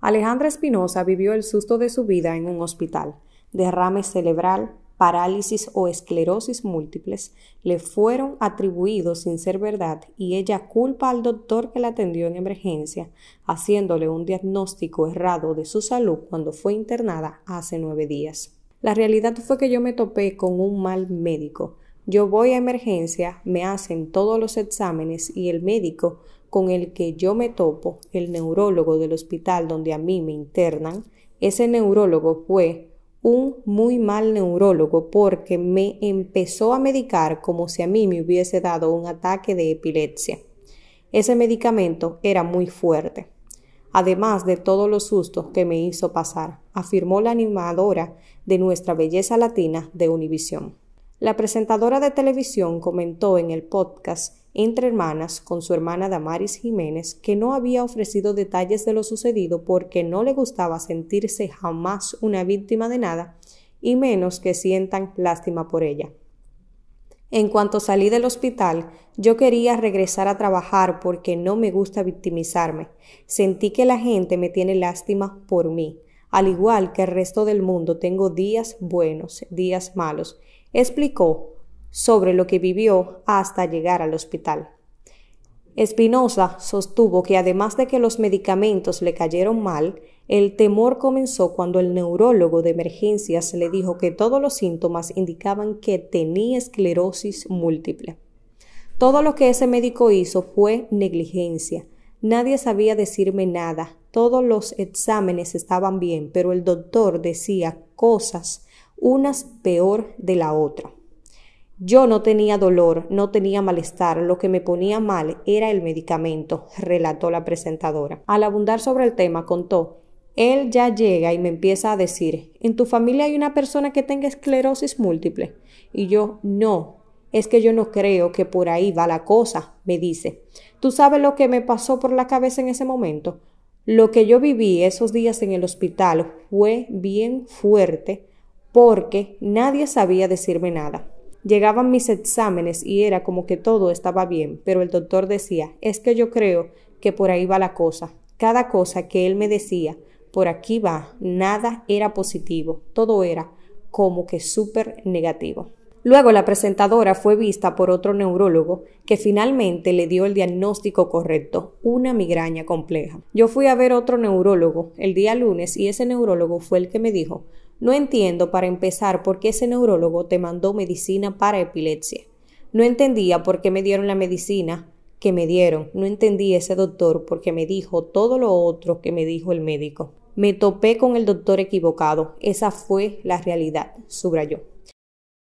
Alejandra Espinosa vivió el susto de su vida en un hospital. Derrame cerebral, parálisis o esclerosis múltiples le fueron atribuidos sin ser verdad y ella culpa al doctor que la atendió en emergencia, haciéndole un diagnóstico errado de su salud cuando fue internada hace nueve días. La realidad fue que yo me topé con un mal médico. Yo voy a emergencia, me hacen todos los exámenes y el médico con el que yo me topo, el neurólogo del hospital donde a mí me internan, ese neurólogo fue un muy mal neurólogo porque me empezó a medicar como si a mí me hubiese dado un ataque de epilepsia. Ese medicamento era muy fuerte, además de todos los sustos que me hizo pasar, afirmó la animadora de nuestra belleza latina de Univisión. La presentadora de televisión comentó en el podcast entre hermanas con su hermana Damaris Jiménez que no había ofrecido detalles de lo sucedido porque no le gustaba sentirse jamás una víctima de nada y menos que sientan lástima por ella. En cuanto salí del hospital, yo quería regresar a trabajar porque no me gusta victimizarme. Sentí que la gente me tiene lástima por mí. Al igual que el resto del mundo, tengo días buenos, días malos, explicó sobre lo que vivió hasta llegar al hospital. Espinosa sostuvo que además de que los medicamentos le cayeron mal, el temor comenzó cuando el neurólogo de emergencias le dijo que todos los síntomas indicaban que tenía esclerosis múltiple. Todo lo que ese médico hizo fue negligencia. Nadie sabía decirme nada. Todos los exámenes estaban bien, pero el doctor decía cosas, unas peor de la otra. Yo no tenía dolor, no tenía malestar, lo que me ponía mal era el medicamento, relató la presentadora. Al abundar sobre el tema, contó, él ya llega y me empieza a decir, ¿en tu familia hay una persona que tenga esclerosis múltiple? Y yo, no, es que yo no creo que por ahí va la cosa, me dice. ¿Tú sabes lo que me pasó por la cabeza en ese momento? Lo que yo viví esos días en el hospital fue bien fuerte porque nadie sabía decirme nada. Llegaban mis exámenes y era como que todo estaba bien, pero el doctor decía, es que yo creo que por ahí va la cosa. Cada cosa que él me decía, por aquí va, nada era positivo, todo era como que súper negativo. Luego la presentadora fue vista por otro neurólogo que finalmente le dio el diagnóstico correcto, una migraña compleja. Yo fui a ver otro neurólogo el día lunes y ese neurólogo fue el que me dijo, no entiendo para empezar por qué ese neurólogo te mandó medicina para epilepsia. No entendía por qué me dieron la medicina que me dieron. No entendí ese doctor porque me dijo todo lo otro que me dijo el médico. Me topé con el doctor equivocado. Esa fue la realidad, subrayó.